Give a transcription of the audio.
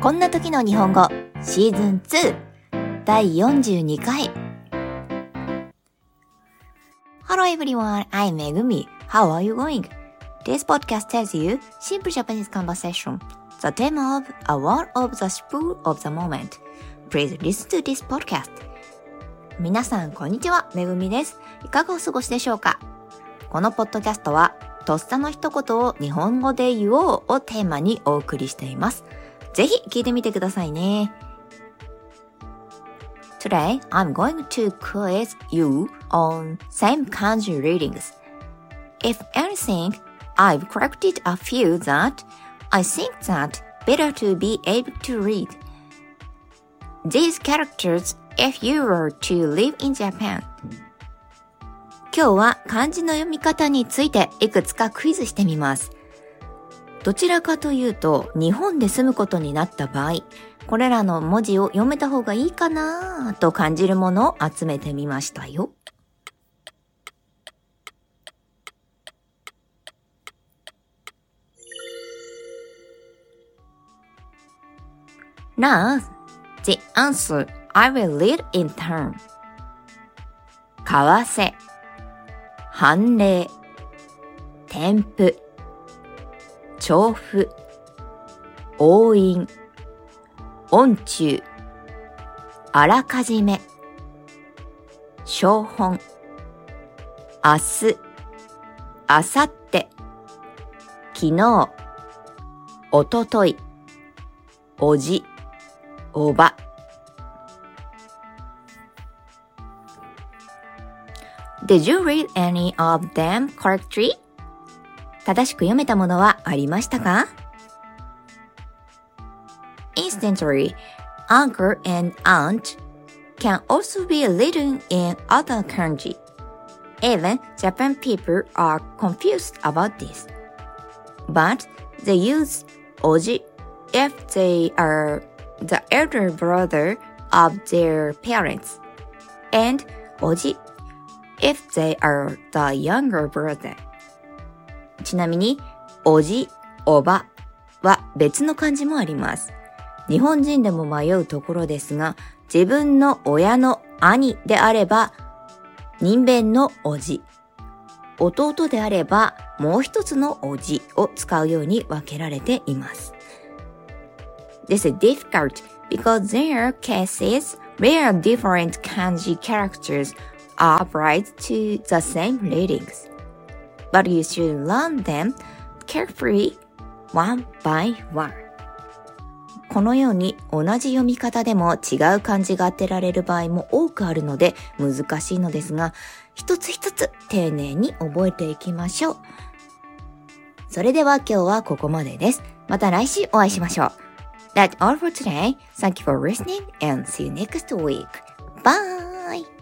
こんな時の日本語シーズン2第42回 Hello everyone, I'm Megumi. How are you going? This podcast tells you simple Japanese conversation. The theme of a word of the spur of the moment. Please listen to this podcast. 皆さん、こんにちは。めぐみです。いかがお過ごしでしょうかこのポッドキャストは、とっさの一言を日本語で言おうをテーマにお送りしています。ぜひ聞いてみてくださいね。Today, I'm going to quiz you on same kanji readings. If anything, I've corrected a few that I think that better to be able to read. These characters if you were to live in Japan. 今日は漢字の読み方についていくつかクイズしてみます。 どちらかというと、日本で住むことになった場合、これらの文字を読めた方がいいかなと感じるものを集めてみましたよ。Now, the answer I will read in turn. 為替、判例、添付、調布、応印、音中、あらかじめ、小本、明日、明後日、昨日、おととい、おじ、おば。Did you read any of them correctly? 正しく読めたものはありましたか Instantly, uncle and aunt can also be written in other kanji. Even Japan people are confused about this. But they use oji if they are the elder brother of their parents, and oji if they are the younger brother. ちなみに、おじ、おばは別の漢字もあります。日本人でも迷うところですが、自分の親の兄であれば、人弁のおじ。弟であれば、もう一つのおじを使うように分けられています。This is difficult because there are cases where different kanji characters are applied to the same readings. But you should learn them carefully one by one. このように同じ読み方でも違う漢字が当てられる場合も多くあるので難しいのですが、一つ一つ丁寧に覚えていきましょう。それでは今日はここまでです。また来週お会いしましょう。That's all for today. Thank you for listening and see you next week. Bye!